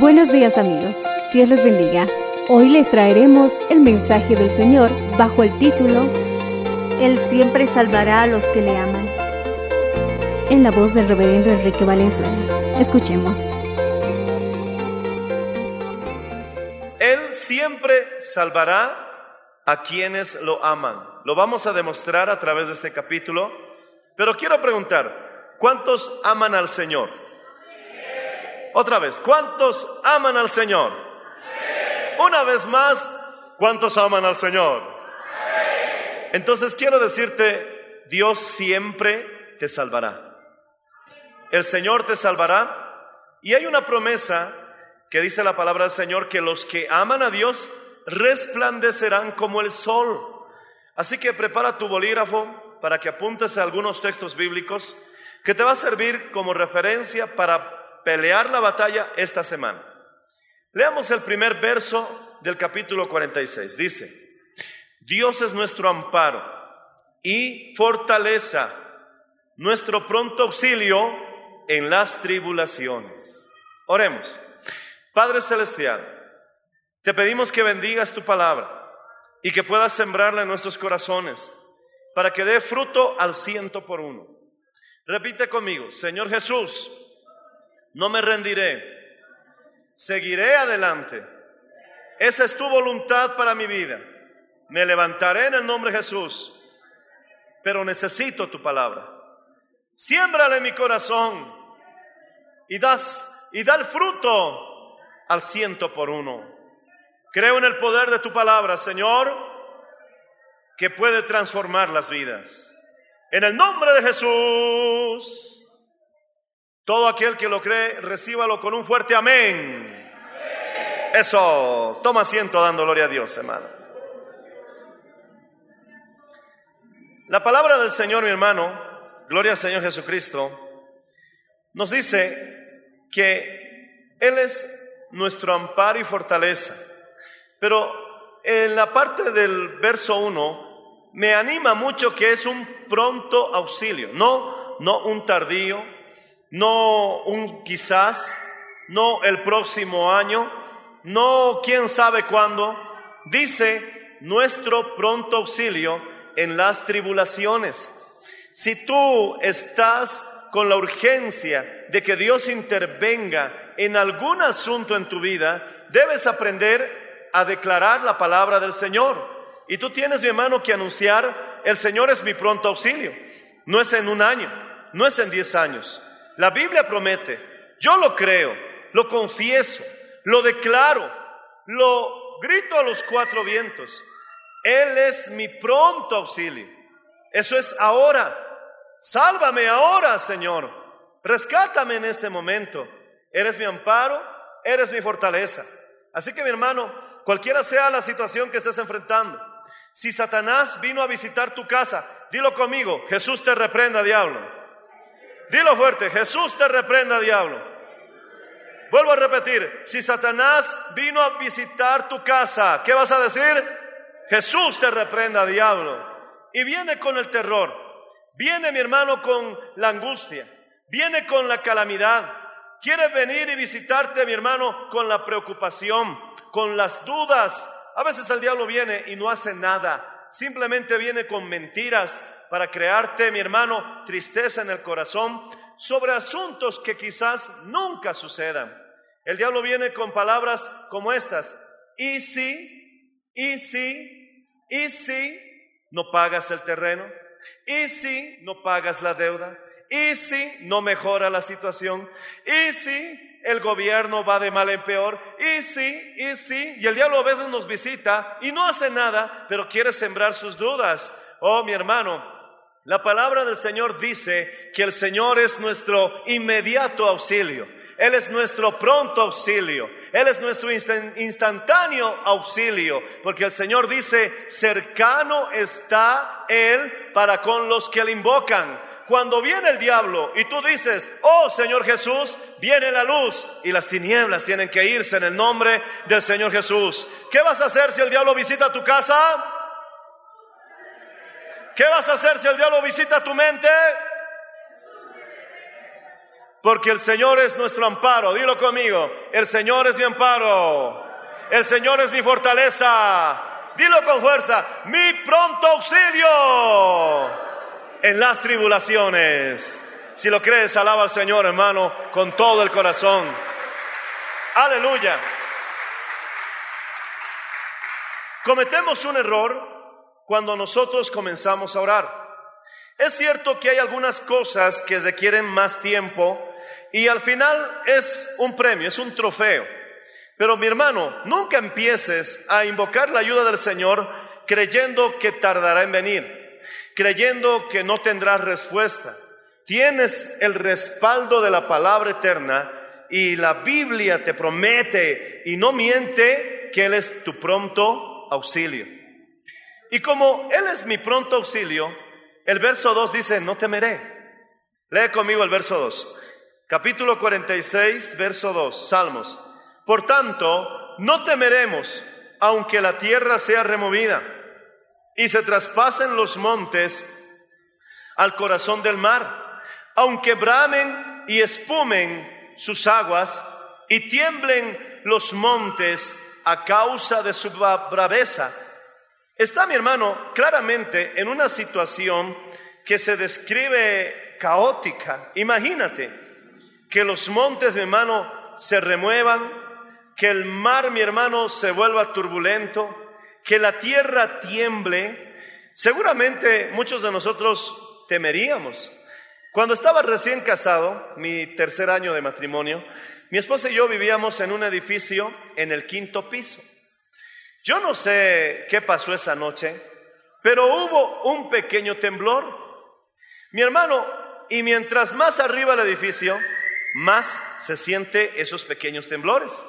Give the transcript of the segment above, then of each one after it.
Buenos días amigos, Dios les bendiga. Hoy les traeremos el mensaje del Señor bajo el título Él siempre salvará a los que le aman. en la voz del reverendo Enrique Valenzuela. Escuchemos. Él siempre salvará a quienes lo aman. Lo vamos a demostrar a través de este capítulo. Pero quiero preguntar, ¿cuántos aman al Señor? Otra vez, ¿cuántos aman al Señor? Una vez más, ¿cuántos aman al Señor? Entonces quiero decirte, Dios siempre te salvará. El Señor te salvará. Y hay una promesa que dice la palabra del Señor que los que aman a Dios resplandecerán como el sol. Así que prepara tu bolígrafo para que apuntes a algunos textos bíblicos que te va a servir como referencia para pelear la batalla esta semana. Leamos el primer verso del capítulo 46. Dice, Dios es nuestro amparo y fortaleza, nuestro pronto auxilio en las tribulaciones. Oremos. Padre Celestial, te pedimos que bendigas tu palabra y que puedas sembrarla en nuestros corazones para que dé fruto al ciento por uno. Repite conmigo, Señor Jesús, no me rendiré, seguiré adelante. Esa es tu voluntad para mi vida. Me levantaré en el nombre de Jesús, pero necesito tu palabra. Siémbrala en mi corazón y das y da el fruto al ciento por uno. Creo en el poder de tu palabra, Señor, que puede transformar las vidas. En el nombre de Jesús, todo aquel que lo cree, recíbalo con un fuerte amén. Eso, toma asiento dando gloria a Dios, hermano. La palabra del Señor, mi hermano, gloria al Señor Jesucristo, nos dice que Él es nuestro amparo y fortaleza. Pero en la parte del verso 1 me anima mucho que es un pronto auxilio, no, no un tardío, no un quizás, no el próximo año, no quién sabe cuándo. Dice nuestro pronto auxilio en las tribulaciones. Si tú estás con la urgencia de que Dios intervenga en algún asunto en tu vida, debes aprender a declarar la palabra del Señor. Y tú tienes, mi hermano, que anunciar, el Señor es mi pronto auxilio. No es en un año, no es en diez años. La Biblia promete, yo lo creo, lo confieso, lo declaro, lo grito a los cuatro vientos. Él es mi pronto auxilio. Eso es ahora. Sálvame ahora, Señor. Rescátame en este momento. Eres mi amparo, eres mi fortaleza. Así que mi hermano, cualquiera sea la situación que estés enfrentando, si Satanás vino a visitar tu casa, dilo conmigo, Jesús te reprenda, diablo. Dilo fuerte, Jesús te reprenda, diablo. Vuelvo a repetir, si Satanás vino a visitar tu casa, ¿qué vas a decir? Jesús te reprenda, diablo. Y viene con el terror. Viene mi hermano con la angustia. Viene con la calamidad. Quiere venir y visitarte, mi hermano, con la preocupación, con las dudas. A veces el diablo viene y no hace nada. Simplemente viene con mentiras para crearte, mi hermano, tristeza en el corazón sobre asuntos que quizás nunca sucedan. El diablo viene con palabras como estas. ¿Y si? ¿Y si? ¿Y si no pagas el terreno? ¿Y si no pagas la deuda? ¿Y si no mejora la situación? ¿Y si el gobierno va de mal en peor? ¿Y si? ¿Y si? Y el diablo a veces nos visita y no hace nada, pero quiere sembrar sus dudas. Oh, mi hermano, la palabra del Señor dice que el Señor es nuestro inmediato auxilio. Él es nuestro pronto auxilio. Él es nuestro instantáneo auxilio. Porque el Señor dice, cercano está Él para con los que le invocan. Cuando viene el diablo y tú dices, oh Señor Jesús, viene la luz y las tinieblas tienen que irse en el nombre del Señor Jesús. ¿Qué vas a hacer si el diablo visita tu casa? ¿Qué vas a hacer si el diablo visita tu mente? Porque el Señor es nuestro amparo. Dilo conmigo. El Señor es mi amparo. El Señor es mi fortaleza. Dilo con fuerza. Mi pronto auxilio en las tribulaciones. Si lo crees, alaba al Señor, hermano, con todo el corazón. Aleluya. Cometemos un error cuando nosotros comenzamos a orar. Es cierto que hay algunas cosas que requieren más tiempo y al final es un premio, es un trofeo. Pero mi hermano, nunca empieces a invocar la ayuda del Señor creyendo que tardará en venir creyendo que no tendrás respuesta. Tienes el respaldo de la palabra eterna y la Biblia te promete y no miente que Él es tu pronto auxilio. Y como Él es mi pronto auxilio, el verso 2 dice, no temeré. Lee conmigo el verso 2. Capítulo 46, verso 2, Salmos. Por tanto, no temeremos, aunque la tierra sea removida y se traspasen los montes al corazón del mar, aunque bramen y espumen sus aguas y tiemblen los montes a causa de su braveza. Está mi hermano claramente en una situación que se describe caótica. Imagínate que los montes, mi hermano, se remuevan, que el mar, mi hermano, se vuelva turbulento, que la tierra tiemble, seguramente muchos de nosotros temeríamos. Cuando estaba recién casado, mi tercer año de matrimonio, mi esposa y yo vivíamos en un edificio en el quinto piso. Yo no sé qué pasó esa noche, pero hubo un pequeño temblor. Mi hermano, y mientras más arriba el edificio, más se siente esos pequeños temblores.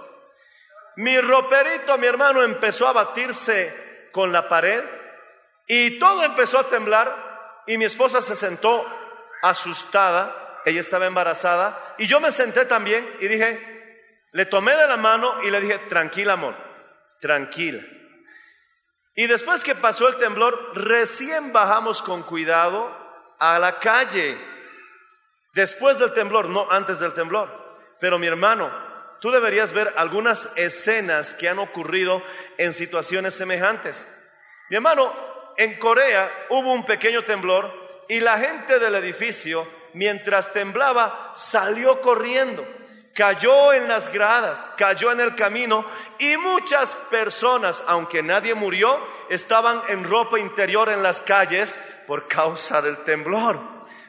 Mi roperito, mi hermano, empezó a batirse con la pared y todo empezó a temblar y mi esposa se sentó asustada, ella estaba embarazada y yo me senté también y dije, le tomé de la mano y le dije, tranquila amor, tranquila. Y después que pasó el temblor, recién bajamos con cuidado a la calle. Después del temblor, no antes del temblor. Pero mi hermano, tú deberías ver algunas escenas que han ocurrido en situaciones semejantes. Mi hermano, en Corea hubo un pequeño temblor y la gente del edificio, mientras temblaba, salió corriendo, cayó en las gradas, cayó en el camino y muchas personas, aunque nadie murió, estaban en ropa interior en las calles por causa del temblor.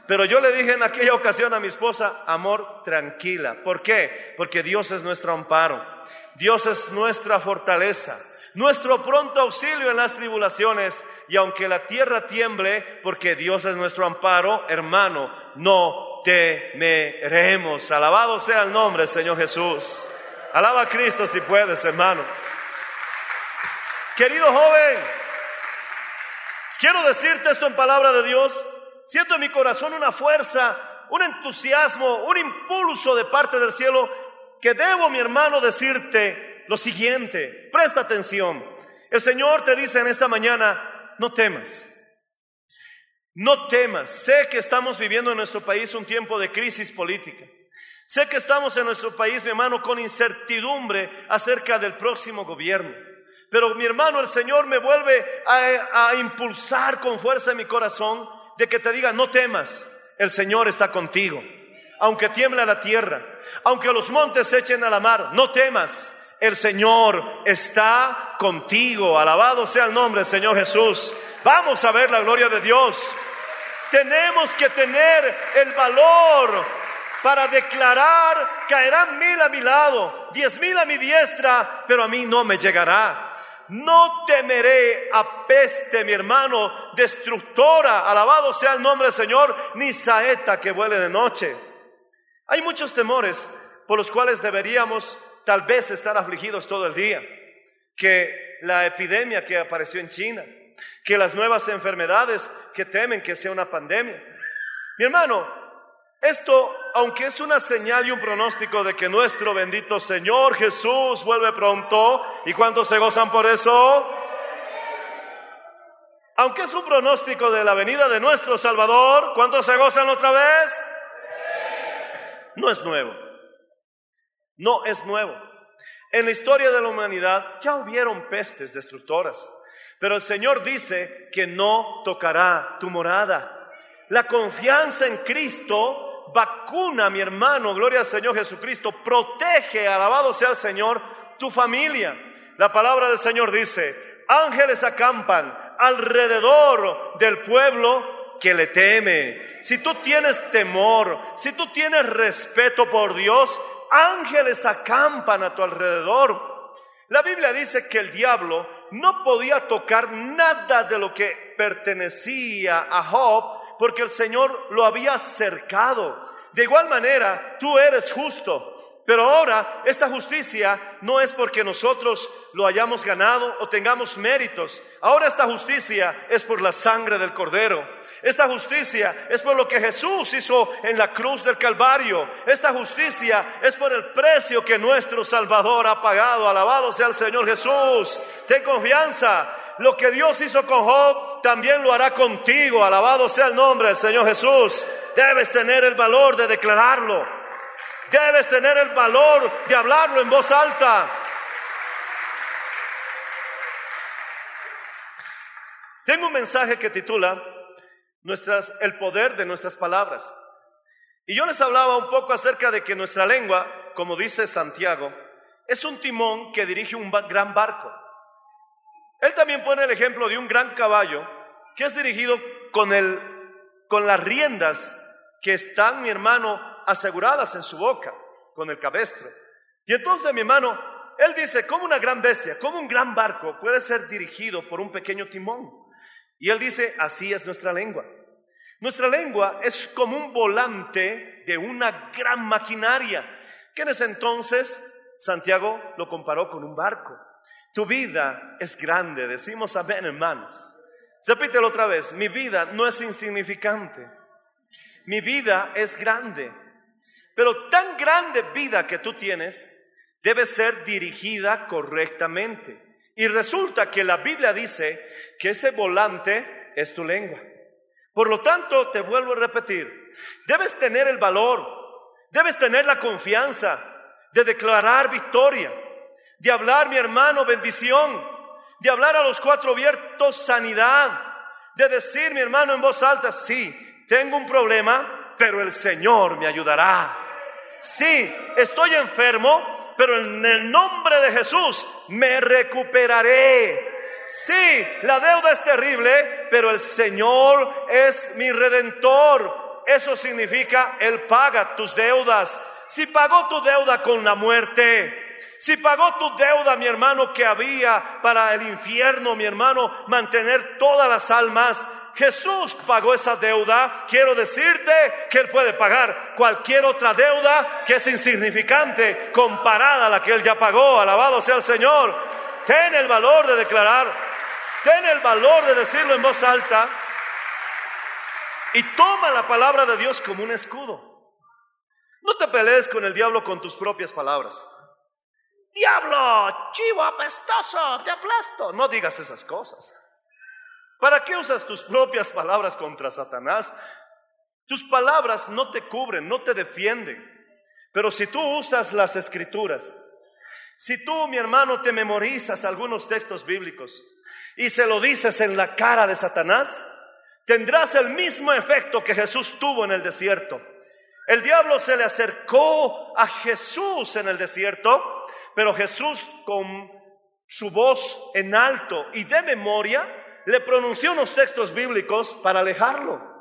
Pero yo le dije en aquella ocasión a mi esposa, amor, tranquila. ¿Por qué? Porque Dios es nuestro amparo. Dios es nuestra fortaleza, nuestro pronto auxilio en las tribulaciones. Y aunque la tierra tiemble, porque Dios es nuestro amparo, hermano, no temeremos. Alabado sea el nombre, Señor Jesús. Alaba a Cristo si puedes, hermano. Querido joven, quiero decirte esto en palabra de Dios. Siento en mi corazón una fuerza, un entusiasmo, un impulso de parte del cielo que debo, mi hermano, decirte lo siguiente. Presta atención. El Señor te dice en esta mañana, no temas. No temas. Sé que estamos viviendo en nuestro país un tiempo de crisis política. Sé que estamos en nuestro país, mi hermano, con incertidumbre acerca del próximo gobierno. Pero mi hermano, el Señor me vuelve a, a impulsar con fuerza en mi corazón de que te diga, no temas, el Señor está contigo. Aunque tiembla la tierra, aunque los montes se echen a la mar, no temas, el Señor está contigo. Alabado sea el nombre del Señor Jesús. Vamos a ver la gloria de Dios. Tenemos que tener el valor para declarar, caerán mil a mi lado, diez mil a mi diestra, pero a mí no me llegará. No temeré a peste, mi hermano, destructora, alabado sea el nombre del Señor, ni saeta que vuele de noche. Hay muchos temores por los cuales deberíamos tal vez estar afligidos todo el día, que la epidemia que apareció en China, que las nuevas enfermedades que temen que sea una pandemia. Mi hermano, esto, aunque es una señal y un pronóstico de que nuestro bendito Señor Jesús vuelve pronto, ¿y cuántos se gozan por eso? Aunque es un pronóstico de la venida de nuestro Salvador, ¿cuántos se gozan otra vez? No es nuevo. No es nuevo. En la historia de la humanidad ya hubieron pestes destructoras, pero el Señor dice que no tocará tu morada. La confianza en Cristo vacuna, mi hermano, gloria al Señor Jesucristo, protege, alabado sea el Señor, tu familia. La palabra del Señor dice, ángeles acampan alrededor del pueblo que le teme. Si tú tienes temor, si tú tienes respeto por Dios, ángeles acampan a tu alrededor. La Biblia dice que el diablo no podía tocar nada de lo que pertenecía a Job porque el Señor lo había cercado. De igual manera, tú eres justo. Pero ahora esta justicia no es porque nosotros lo hayamos ganado o tengamos méritos. Ahora esta justicia es por la sangre del cordero. Esta justicia es por lo que Jesús hizo en la cruz del Calvario. Esta justicia es por el precio que nuestro Salvador ha pagado. Alabado sea el Señor Jesús. Ten confianza. Lo que Dios hizo con Job, también lo hará contigo. Alabado sea el nombre del Señor Jesús. Debes tener el valor de declararlo. Debes tener el valor de hablarlo en voz alta. Tengo un mensaje que titula nuestras, el poder de nuestras palabras. Y yo les hablaba un poco acerca de que nuestra lengua, como dice Santiago, es un timón que dirige un gran barco. Él también pone el ejemplo de un gran caballo que es dirigido con, el, con las riendas que están, mi hermano, aseguradas en su boca, con el cabestro. Y entonces, mi hermano, él dice, como una gran bestia, como un gran barco puede ser dirigido por un pequeño timón. Y él dice, así es nuestra lengua. Nuestra lengua es como un volante de una gran maquinaria, que en ese entonces Santiago lo comparó con un barco. Tu vida es grande, decimos amén hermanos. Repítelo otra vez, mi vida no es insignificante, mi vida es grande, pero tan grande vida que tú tienes debe ser dirigida correctamente. Y resulta que la Biblia dice que ese volante es tu lengua. Por lo tanto, te vuelvo a repetir, debes tener el valor, debes tener la confianza de declarar victoria, de hablar, mi hermano, bendición, de hablar a los cuatro abiertos sanidad, de decir, mi hermano, en voz alta, sí, tengo un problema, pero el Señor me ayudará. Sí, estoy enfermo, pero en el nombre de Jesús me recuperaré. Sí, la deuda es terrible, pero el Señor es mi redentor. Eso significa, Él paga tus deudas. Si pagó tu deuda con la muerte, si pagó tu deuda, mi hermano, que había para el infierno, mi hermano, mantener todas las almas, Jesús pagó esa deuda. Quiero decirte que Él puede pagar cualquier otra deuda que es insignificante comparada a la que Él ya pagó. Alabado sea el Señor. Ten el valor de declarar, ten el valor de decirlo en voz alta y toma la palabra de Dios como un escudo. No te pelees con el diablo con tus propias palabras. Diablo, chivo apestoso, te aplasto. No digas esas cosas. ¿Para qué usas tus propias palabras contra Satanás? Tus palabras no te cubren, no te defienden. Pero si tú usas las escrituras, si tú, mi hermano, te memorizas algunos textos bíblicos y se lo dices en la cara de Satanás, tendrás el mismo efecto que Jesús tuvo en el desierto. El diablo se le acercó a Jesús en el desierto, pero Jesús con su voz en alto y de memoria le pronunció unos textos bíblicos para alejarlo.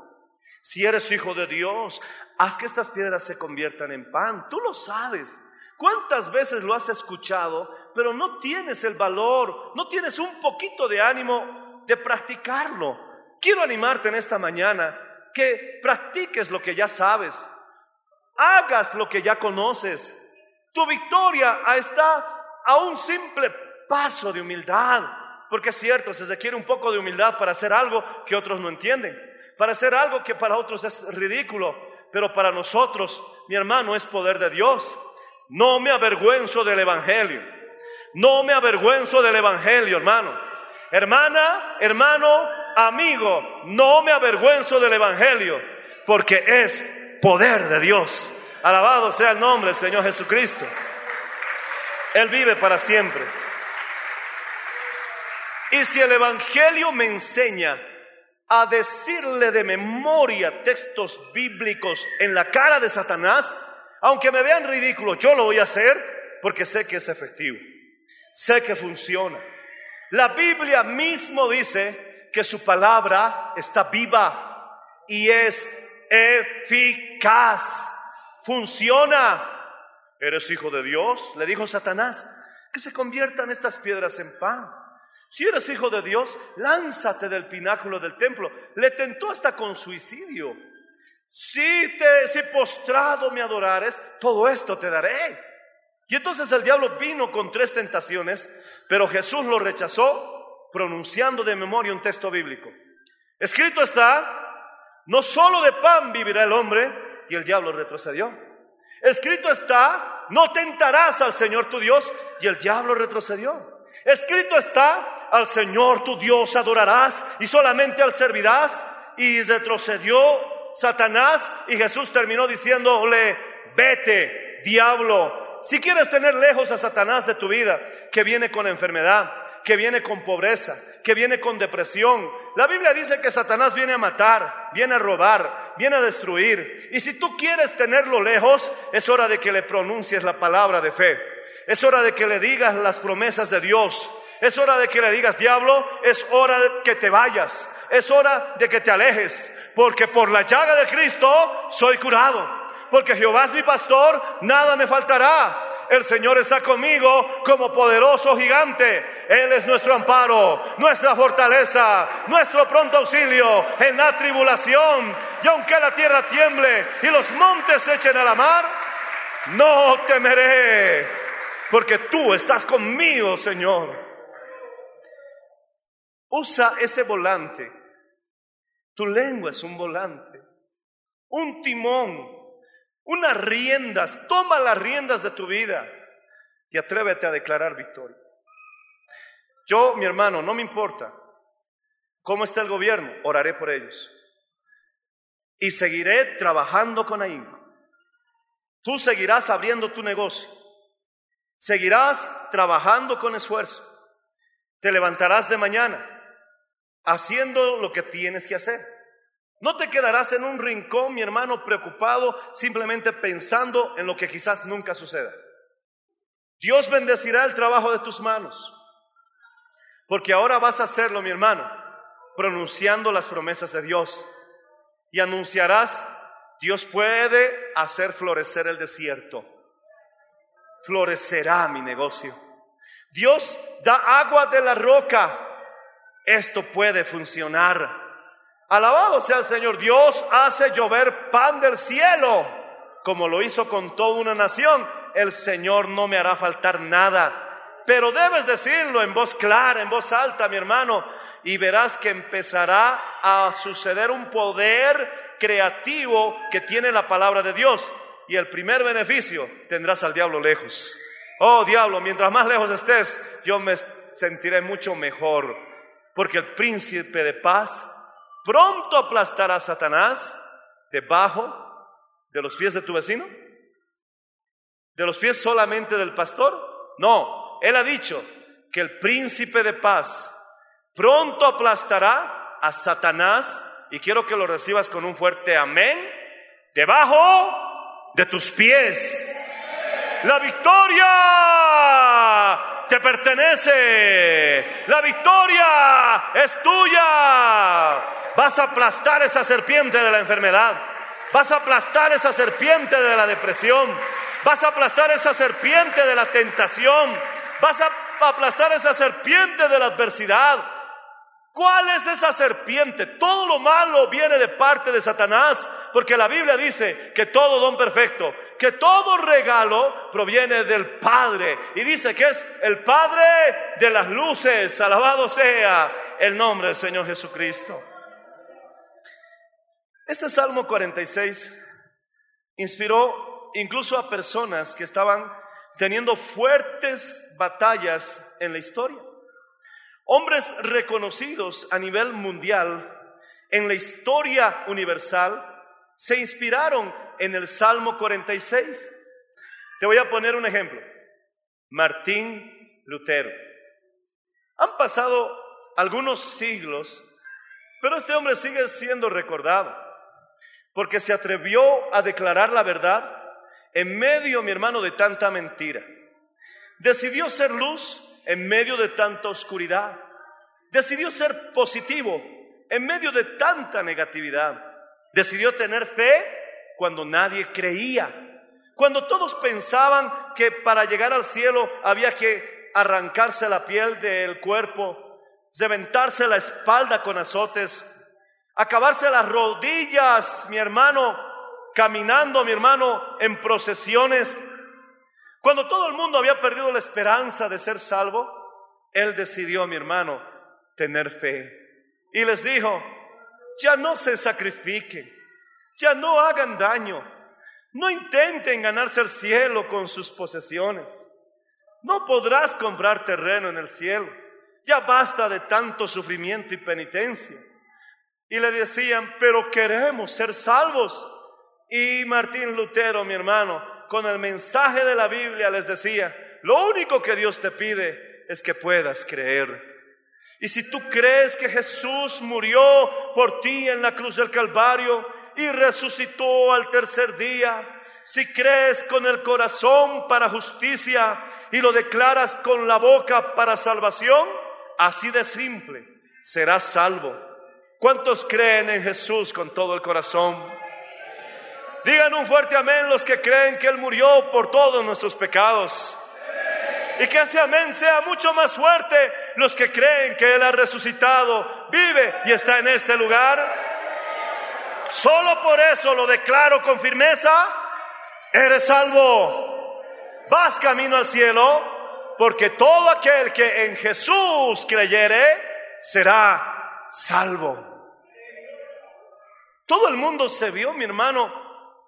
Si eres hijo de Dios, haz que estas piedras se conviertan en pan. Tú lo sabes. ¿Cuántas veces lo has escuchado, pero no tienes el valor, no tienes un poquito de ánimo de practicarlo? Quiero animarte en esta mañana que practiques lo que ya sabes, hagas lo que ya conoces. Tu victoria está a un simple paso de humildad, porque es cierto, se requiere un poco de humildad para hacer algo que otros no entienden, para hacer algo que para otros es ridículo, pero para nosotros, mi hermano, es poder de Dios. No me avergüenzo del Evangelio. No me avergüenzo del Evangelio, hermano. Hermana, hermano, amigo, no me avergüenzo del Evangelio, porque es poder de Dios. Alabado sea el nombre del Señor Jesucristo. Él vive para siempre. Y si el Evangelio me enseña a decirle de memoria textos bíblicos en la cara de Satanás, aunque me vean ridículo, yo lo voy a hacer porque sé que es efectivo, sé que funciona. La Biblia mismo dice que su palabra está viva y es eficaz, funciona. ¿Eres hijo de Dios? Le dijo Satanás, que se conviertan estas piedras en pan. Si eres hijo de Dios, lánzate del pináculo del templo. Le tentó hasta con suicidio. Si te, si postrado me adorares, todo esto te daré. Y entonces el diablo vino con tres tentaciones, pero Jesús lo rechazó pronunciando de memoria un texto bíblico. Escrito está, no solo de pan vivirá el hombre, y el diablo retrocedió. Escrito está, no tentarás al Señor tu Dios, y el diablo retrocedió. Escrito está, al Señor tu Dios adorarás y solamente al servirás. Y retrocedió Satanás y Jesús terminó diciéndole, vete, diablo. Si quieres tener lejos a Satanás de tu vida, que viene con enfermedad, que viene con pobreza, que viene con depresión. La Biblia dice que Satanás viene a matar, viene a robar, viene a destruir. Y si tú quieres tenerlo lejos, es hora de que le pronuncies la palabra de fe. Es hora de que le digas las promesas de Dios. Es hora de que le digas, diablo, es hora de que te vayas. Es hora de que te alejes. Porque por la llaga de Cristo soy curado. Porque Jehová es mi pastor, nada me faltará. El Señor está conmigo como poderoso gigante. Él es nuestro amparo, nuestra fortaleza, nuestro pronto auxilio en la tribulación. Y aunque la tierra tiemble y los montes se echen a la mar, no temeré, porque tú estás conmigo, Señor. Usa ese volante. Tu lengua es un volante, un timón, unas riendas. Toma las riendas de tu vida y atrévete a declarar victoria. Yo, mi hermano, no me importa cómo está el gobierno, oraré por ellos. Y seguiré trabajando con ahínco. Tú seguirás abriendo tu negocio. Seguirás trabajando con esfuerzo. Te levantarás de mañana haciendo lo que tienes que hacer. No te quedarás en un rincón, mi hermano, preocupado, simplemente pensando en lo que quizás nunca suceda. Dios bendecirá el trabajo de tus manos, porque ahora vas a hacerlo, mi hermano, pronunciando las promesas de Dios y anunciarás, Dios puede hacer florecer el desierto, florecerá mi negocio. Dios da agua de la roca, esto puede funcionar. Alabado sea el Señor. Dios hace llover pan del cielo, como lo hizo con toda una nación. El Señor no me hará faltar nada. Pero debes decirlo en voz clara, en voz alta, mi hermano, y verás que empezará a suceder un poder creativo que tiene la palabra de Dios. Y el primer beneficio tendrás al diablo lejos. Oh diablo, mientras más lejos estés, yo me sentiré mucho mejor, porque el príncipe de paz pronto aplastará a Satanás debajo de los pies de tu vecino, de los pies solamente del pastor. No, él ha dicho que el príncipe de paz pronto aplastará a Satanás, y quiero que lo recibas con un fuerte amén, debajo de tus pies. La victoria te pertenece. La victoria es tuya. Vas a aplastar esa serpiente de la enfermedad. Vas a aplastar esa serpiente de la depresión. Vas a aplastar esa serpiente de la tentación. Vas a aplastar esa serpiente de la adversidad. ¿Cuál es esa serpiente? Todo lo malo viene de parte de Satanás, porque la Biblia dice que todo don perfecto, que todo regalo proviene del Padre. Y dice que es el Padre de las luces. Alabado sea el nombre del Señor Jesucristo. Este Salmo 46 inspiró incluso a personas que estaban teniendo fuertes batallas en la historia. Hombres reconocidos a nivel mundial en la historia universal se inspiraron en el Salmo 46. Te voy a poner un ejemplo. Martín Lutero. Han pasado algunos siglos, pero este hombre sigue siendo recordado porque se atrevió a declarar la verdad en medio, mi hermano, de tanta mentira. Decidió ser luz en medio de tanta oscuridad. Decidió ser positivo en medio de tanta negatividad. Decidió tener fe cuando nadie creía. Cuando todos pensaban que para llegar al cielo había que arrancarse la piel del cuerpo, cementarse la espalda con azotes, acabarse las rodillas, mi hermano, caminando, mi hermano, en procesiones. Cuando todo el mundo había perdido la esperanza de ser salvo, él decidió, mi hermano, tener fe. Y les dijo, ya no se sacrifiquen, ya no hagan daño, no intenten ganarse el cielo con sus posesiones. No podrás comprar terreno en el cielo. Ya basta de tanto sufrimiento y penitencia. Y le decían, pero queremos ser salvos. Y Martín Lutero, mi hermano, con el mensaje de la Biblia les decía, lo único que Dios te pide es que puedas creer. Y si tú crees que Jesús murió por ti en la cruz del Calvario y resucitó al tercer día, si crees con el corazón para justicia y lo declaras con la boca para salvación, así de simple, serás salvo. ¿Cuántos creen en Jesús con todo el corazón? Digan un fuerte amén los que creen que Él murió por todos nuestros pecados. Y que ese amén sea mucho más fuerte los que creen que Él ha resucitado, vive y está en este lugar. Solo por eso lo declaro con firmeza, eres salvo. Vas camino al cielo, porque todo aquel que en Jesús creyere será salvo. Todo el mundo se vio, mi hermano,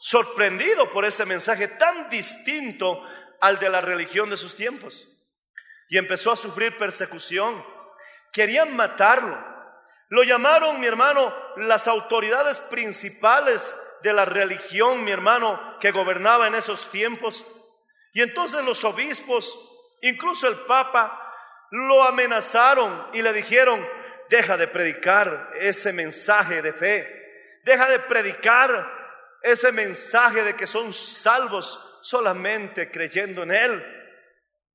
sorprendido por ese mensaje tan distinto al de la religión de sus tiempos. Y empezó a sufrir persecución. Querían matarlo. Lo llamaron, mi hermano, las autoridades principales de la religión, mi hermano, que gobernaba en esos tiempos. Y entonces los obispos, incluso el Papa, lo amenazaron y le dijeron, deja de predicar ese mensaje de fe Deja de predicar ese mensaje de que son salvos solamente creyendo en Él.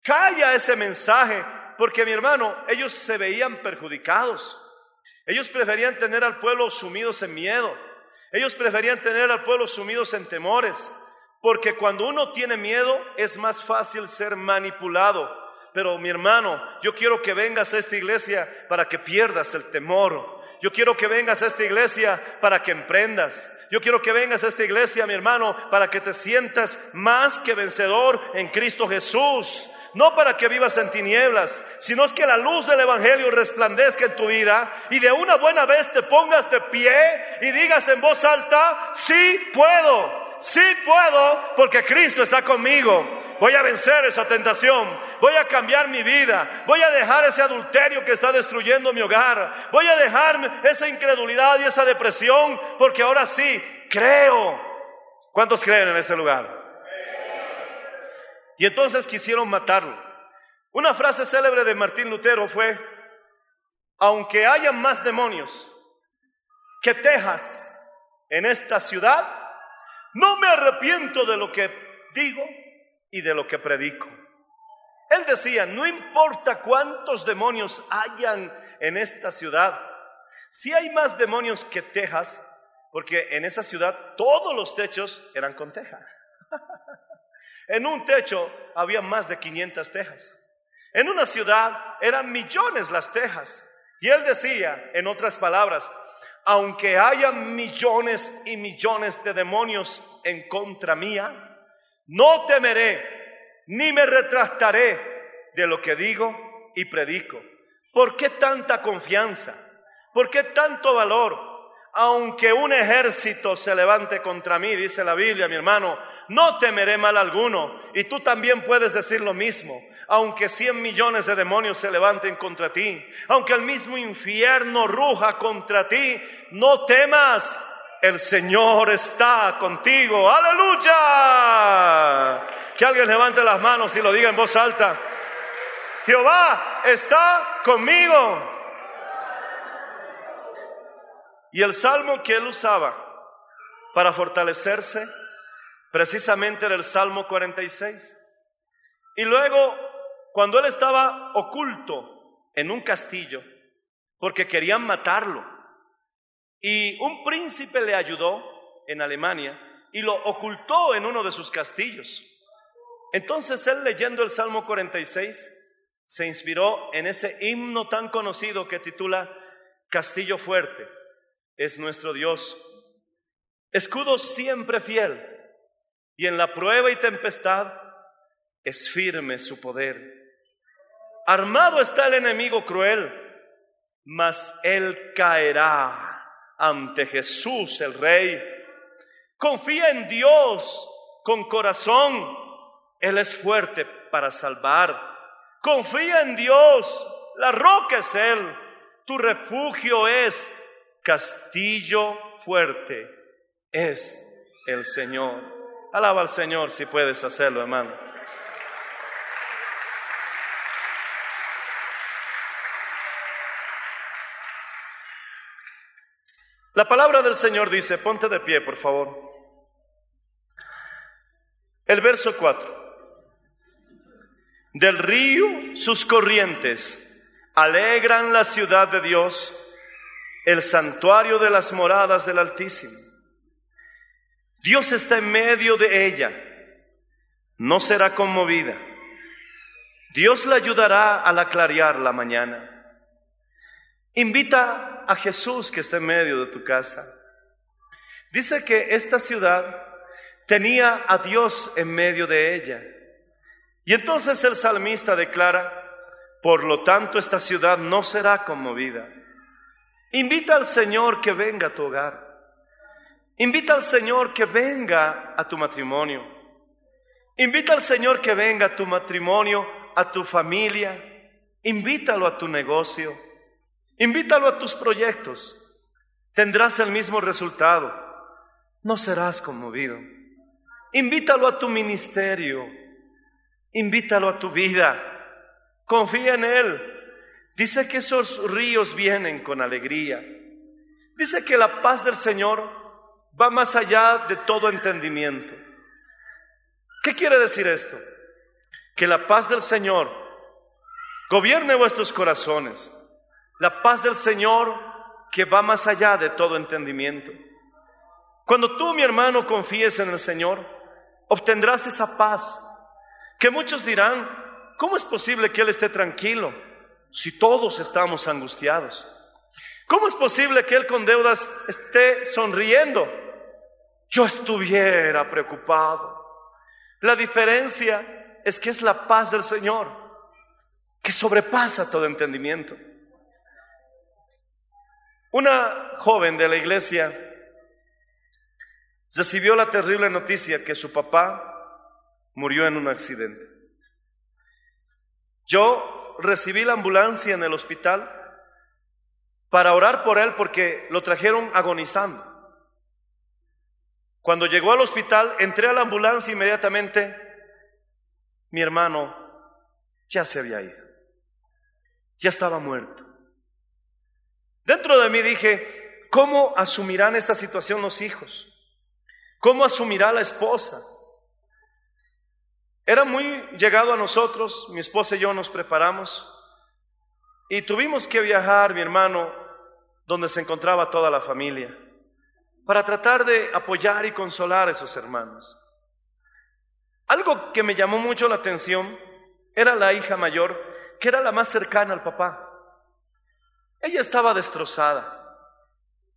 Calla ese mensaje, porque mi hermano, ellos se veían perjudicados. Ellos preferían tener al pueblo sumidos en miedo. Ellos preferían tener al pueblo sumidos en temores. Porque cuando uno tiene miedo es más fácil ser manipulado. Pero mi hermano, yo quiero que vengas a esta iglesia para que pierdas el temor, yo quiero que vengas a esta iglesia para que emprendas. Yo quiero que vengas a esta iglesia, mi hermano, para que te sientas más que vencedor en Cristo Jesús. No para que vivas en tinieblas, sino es que la luz del Evangelio resplandezca en tu vida y de una buena vez te pongas de pie y digas en voz alta, sí puedo, sí puedo porque Cristo está conmigo. Voy a vencer esa tentación. Voy a cambiar mi vida. Voy a dejar ese adulterio que está destruyendo mi hogar. Voy a dejar esa incredulidad y esa depresión porque ahora sí creo. ¿Cuántos creen en ese lugar? Y entonces quisieron matarlo. Una frase célebre de Martín Lutero fue, aunque haya más demonios que Texas en esta ciudad, no me arrepiento de lo que digo y de lo que predico. Él decía, no importa cuántos demonios hayan en esta ciudad, si hay más demonios que Texas, porque en esa ciudad todos los techos eran con teja. en un techo había más de 500 tejas. En una ciudad eran millones las tejas. Y él decía, en otras palabras, aunque haya millones y millones de demonios en contra mía, no temeré ni me retractaré de lo que digo y predico. ¿Por qué tanta confianza? ¿Por qué tanto valor? Aunque un ejército se levante contra mí, dice la Biblia, mi hermano, no temeré mal alguno. Y tú también puedes decir lo mismo. Aunque cien millones de demonios se levanten contra ti, aunque el mismo infierno ruja contra ti, no temas, el Señor está contigo. Aleluya. Que alguien levante las manos y lo diga en voz alta. Jehová está conmigo. Y el salmo que él usaba para fortalecerse precisamente era el Salmo 46. Y luego, cuando él estaba oculto en un castillo, porque querían matarlo, y un príncipe le ayudó en Alemania y lo ocultó en uno de sus castillos. Entonces él leyendo el Salmo 46 se inspiró en ese himno tan conocido que titula Castillo fuerte es nuestro Dios. Escudo siempre fiel y en la prueba y tempestad es firme su poder. Armado está el enemigo cruel, mas él caerá ante Jesús el Rey. Confía en Dios con corazón. Él es fuerte para salvar. Confía en Dios. La roca es Él. Tu refugio es castillo fuerte. Es el Señor. Alaba al Señor si puedes hacerlo, hermano. La palabra del Señor dice, ponte de pie, por favor. El verso 4. Del río sus corrientes alegran la ciudad de Dios, el santuario de las moradas del Altísimo. Dios está en medio de ella, no será conmovida. Dios la ayudará a clarear la mañana. Invita a Jesús que está en medio de tu casa. Dice que esta ciudad tenía a Dios en medio de ella. Y entonces el salmista declara, por lo tanto esta ciudad no será conmovida. Invita al Señor que venga a tu hogar. Invita al Señor que venga a tu matrimonio. Invita al Señor que venga a tu matrimonio, a tu familia. Invítalo a tu negocio. Invítalo a tus proyectos. Tendrás el mismo resultado. No serás conmovido. Invítalo a tu ministerio. Invítalo a tu vida. Confía en Él. Dice que esos ríos vienen con alegría. Dice que la paz del Señor va más allá de todo entendimiento. ¿Qué quiere decir esto? Que la paz del Señor gobierne vuestros corazones la paz del Señor que va más allá de todo entendimiento. Cuando tú, mi hermano, confíes en el Señor, obtendrás esa paz que muchos dirán, ¿cómo es posible que Él esté tranquilo si todos estamos angustiados? ¿Cómo es posible que Él con deudas esté sonriendo? Yo estuviera preocupado. La diferencia es que es la paz del Señor que sobrepasa todo entendimiento. Una joven de la iglesia recibió la terrible noticia que su papá murió en un accidente. Yo recibí la ambulancia en el hospital para orar por él porque lo trajeron agonizando. Cuando llegó al hospital, entré a la ambulancia inmediatamente. Mi hermano ya se había ido. Ya estaba muerto. Dentro de mí dije, ¿cómo asumirán esta situación los hijos? ¿Cómo asumirá la esposa? Era muy llegado a nosotros, mi esposa y yo nos preparamos y tuvimos que viajar, mi hermano, donde se encontraba toda la familia, para tratar de apoyar y consolar a esos hermanos. Algo que me llamó mucho la atención era la hija mayor, que era la más cercana al papá. Ella estaba destrozada.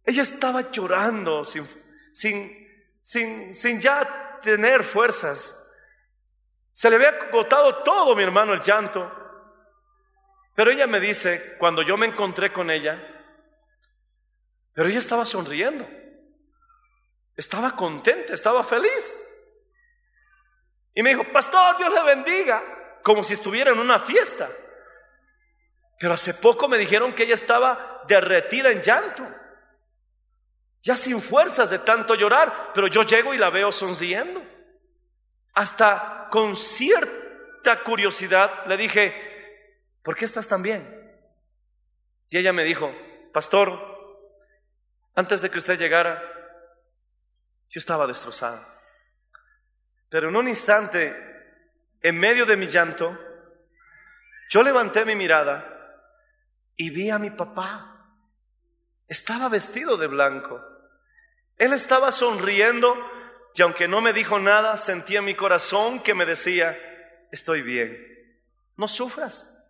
Ella estaba llorando sin, sin, sin, sin ya tener fuerzas. Se le había agotado todo, mi hermano, el llanto. Pero ella me dice, cuando yo me encontré con ella, pero ella estaba sonriendo. Estaba contenta, estaba feliz. Y me dijo, pastor, Dios le bendiga, como si estuviera en una fiesta. Pero hace poco me dijeron que ella estaba derretida en llanto, ya sin fuerzas de tanto llorar, pero yo llego y la veo sonriendo. Hasta con cierta curiosidad le dije, ¿por qué estás tan bien? Y ella me dijo, pastor, antes de que usted llegara, yo estaba destrozada. Pero en un instante, en medio de mi llanto, yo levanté mi mirada y vi a mi papá. Estaba vestido de blanco. Él estaba sonriendo y aunque no me dijo nada, sentía en mi corazón que me decía, estoy bien, no sufras.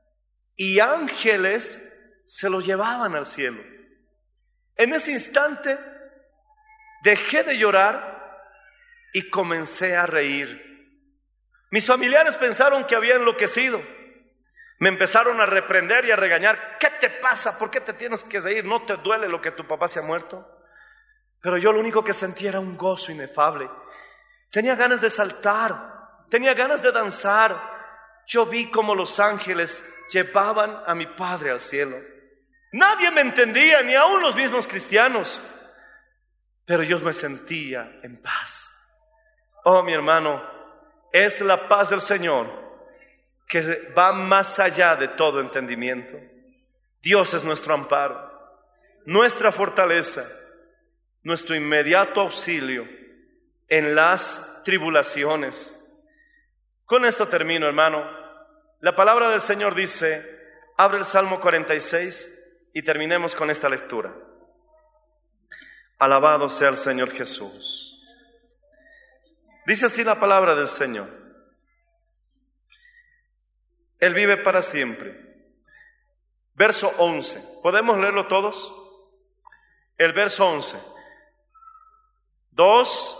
Y ángeles se lo llevaban al cielo. En ese instante dejé de llorar y comencé a reír. Mis familiares pensaron que había enloquecido. Me empezaron a reprender y a regañar. ¿Qué te pasa? ¿Por qué te tienes que reír? ¿No te duele lo que tu papá se ha muerto? Pero yo lo único que sentía era un gozo inefable. Tenía ganas de saltar, tenía ganas de danzar. Yo vi como los ángeles llevaban a mi padre al cielo. Nadie me entendía, ni aun los mismos cristianos. Pero yo me sentía en paz. Oh, mi hermano, es la paz del Señor que va más allá de todo entendimiento. Dios es nuestro amparo, nuestra fortaleza, nuestro inmediato auxilio en las tribulaciones. Con esto termino, hermano. La palabra del Señor dice, abre el Salmo 46 y terminemos con esta lectura. Alabado sea el Señor Jesús. Dice así la palabra del Señor. Él vive para siempre. Verso 11. ¿Podemos leerlo todos? El verso 11. Dos,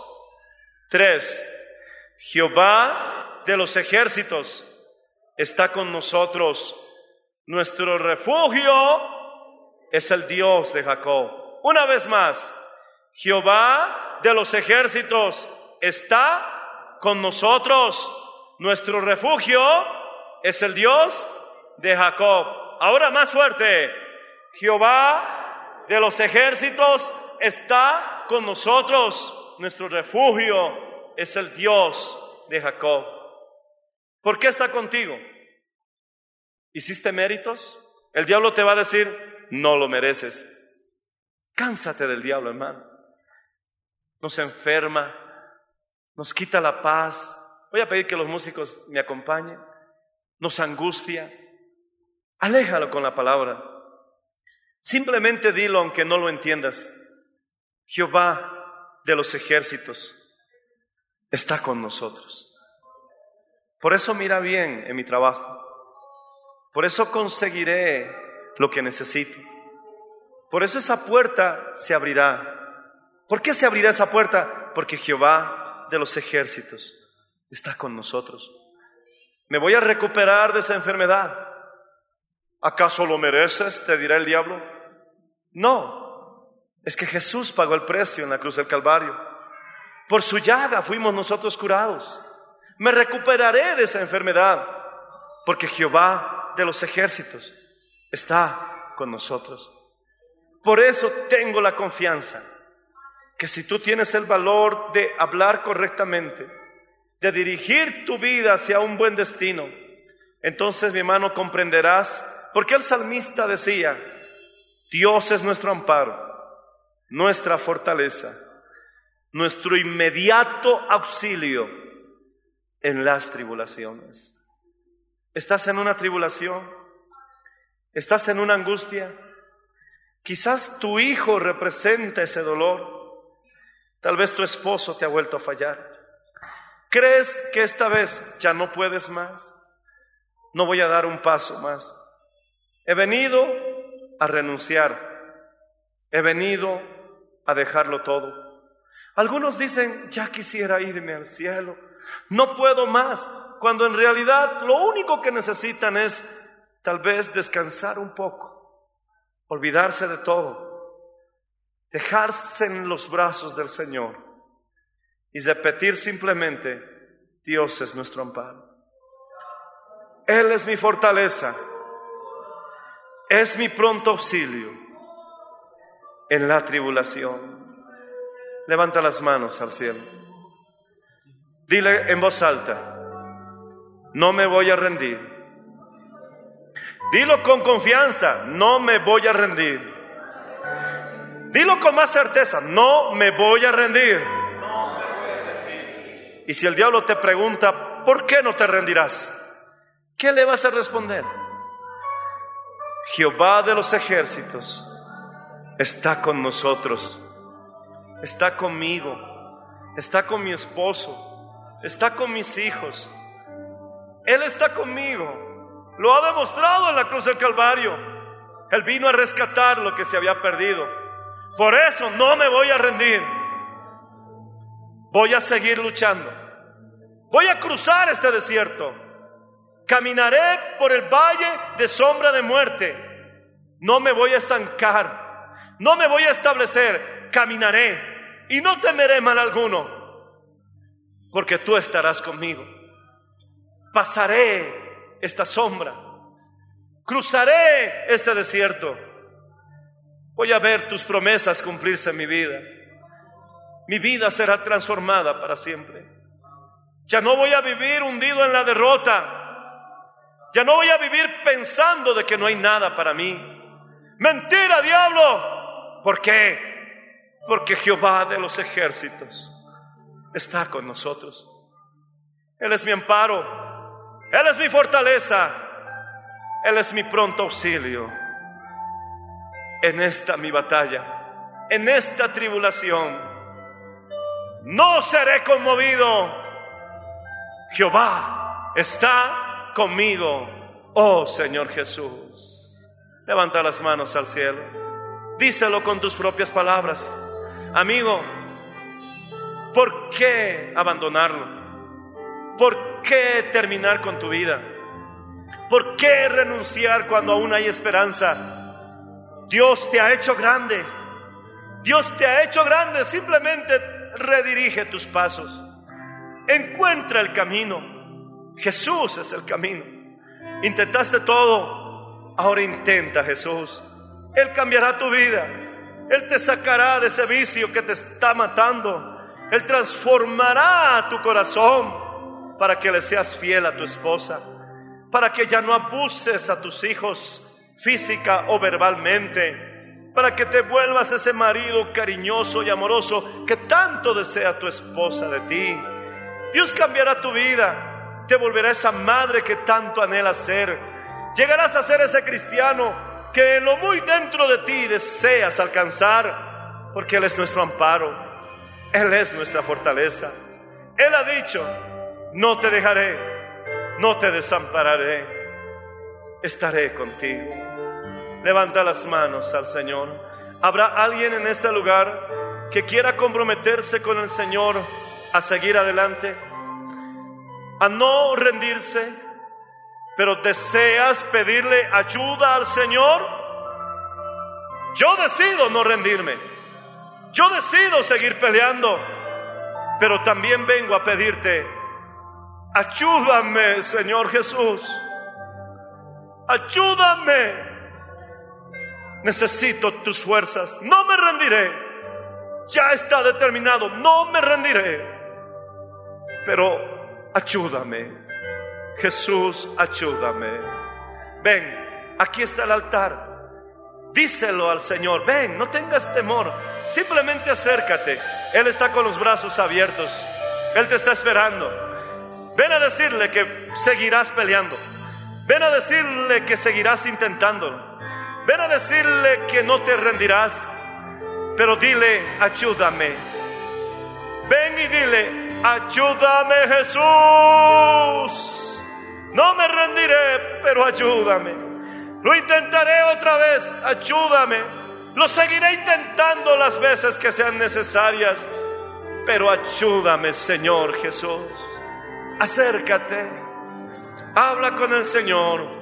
tres. Jehová de los ejércitos está con nosotros. Nuestro refugio es el Dios de Jacob. Una vez más, Jehová de los ejércitos está con nosotros. Nuestro refugio es el Dios de Jacob. Ahora más fuerte, Jehová de los ejércitos está con nosotros. Nuestro refugio es el Dios de Jacob. ¿Por qué está contigo? ¿Hiciste méritos? El diablo te va a decir, no lo mereces. Cánsate del diablo, hermano. Nos enferma, nos quita la paz. Voy a pedir que los músicos me acompañen nos angustia, aléjalo con la palabra. Simplemente dilo aunque no lo entiendas. Jehová de los ejércitos está con nosotros. Por eso mira bien en mi trabajo. Por eso conseguiré lo que necesito. Por eso esa puerta se abrirá. ¿Por qué se abrirá esa puerta? Porque Jehová de los ejércitos está con nosotros. Me voy a recuperar de esa enfermedad. ¿Acaso lo mereces? Te dirá el diablo. No, es que Jesús pagó el precio en la cruz del Calvario. Por su llaga fuimos nosotros curados. Me recuperaré de esa enfermedad, porque Jehová de los ejércitos está con nosotros. Por eso tengo la confianza que si tú tienes el valor de hablar correctamente, de dirigir tu vida hacia un buen destino, entonces mi hermano comprenderás por qué el salmista decía, Dios es nuestro amparo, nuestra fortaleza, nuestro inmediato auxilio en las tribulaciones. ¿Estás en una tribulación? ¿Estás en una angustia? Quizás tu hijo representa ese dolor. Tal vez tu esposo te ha vuelto a fallar. ¿Crees que esta vez ya no puedes más? No voy a dar un paso más. He venido a renunciar. He venido a dejarlo todo. Algunos dicen, ya quisiera irme al cielo. No puedo más. Cuando en realidad lo único que necesitan es tal vez descansar un poco, olvidarse de todo, dejarse en los brazos del Señor y repetir simplemente, Dios es nuestro amparo. Él es mi fortaleza, es mi pronto auxilio en la tribulación. Levanta las manos al cielo. Dile en voz alta, no me voy a rendir. Dilo con confianza, no me voy a rendir. Dilo con más certeza, no me voy a rendir. Y si el diablo te pregunta, ¿por qué no te rendirás? ¿Qué le vas a responder? Jehová de los ejércitos está con nosotros, está conmigo, está con mi esposo, está con mis hijos. Él está conmigo. Lo ha demostrado en la cruz del Calvario. Él vino a rescatar lo que se había perdido. Por eso no me voy a rendir. Voy a seguir luchando. Voy a cruzar este desierto. Caminaré por el valle de sombra de muerte. No me voy a estancar. No me voy a establecer. Caminaré y no temeré mal alguno. Porque tú estarás conmigo pasaré esta sombra, cruzaré este desierto. Voy a ver tus promesas cumplirse en mi vida. Mi vida será transformada para siempre. Ya no voy a vivir hundido en la derrota. Ya no voy a vivir pensando de que no hay nada para mí. Mentira, diablo. ¿Por qué? Porque Jehová de los ejércitos está con nosotros. Él es mi amparo. Él es mi fortaleza. Él es mi pronto auxilio. En esta mi batalla, en esta tribulación, no seré conmovido. Jehová está conmigo, oh Señor Jesús. Levanta las manos al cielo. Díselo con tus propias palabras. Amigo, ¿por qué abandonarlo? ¿Por qué terminar con tu vida? ¿Por qué renunciar cuando aún hay esperanza? Dios te ha hecho grande. Dios te ha hecho grande. Simplemente redirige tus pasos. Encuentra el camino. Jesús es el camino. Intentaste todo. Ahora intenta Jesús. Él cambiará tu vida. Él te sacará de ese vicio que te está matando. Él transformará tu corazón para que le seas fiel a tu esposa, para que ya no abuses a tus hijos física o verbalmente, para que te vuelvas ese marido cariñoso y amoroso que tanto desea tu esposa de ti. Dios cambiará tu vida, te volverá esa madre que tanto anhela ser. Llegarás a ser ese cristiano que en lo muy dentro de ti deseas alcanzar, porque Él es nuestro amparo, Él es nuestra fortaleza. Él ha dicho, no te dejaré, no te desampararé, estaré contigo. Levanta las manos al Señor. ¿Habrá alguien en este lugar que quiera comprometerse con el Señor a seguir adelante? A no rendirse, pero deseas pedirle ayuda al Señor? Yo decido no rendirme. Yo decido seguir peleando. pero también vengo a pedirte, ayúdame, Señor Jesús. Ayúdame. Necesito tus fuerzas. No me rendiré. Ya está determinado. No me rendiré. Pero ayúdame. Jesús, ayúdame. Ven, aquí está el altar. Díselo al Señor. Ven, no tengas temor. Simplemente acércate. Él está con los brazos abiertos. Él te está esperando. Ven a decirle que seguirás peleando. Ven a decirle que seguirás intentándolo. Ven a decirle que no te rendirás. Pero dile, ayúdame. Ven y dile, ayúdame Jesús. No me rendiré, pero ayúdame. Lo intentaré otra vez, ayúdame. Lo seguiré intentando las veces que sean necesarias, pero ayúdame, Señor Jesús. Acércate, habla con el Señor.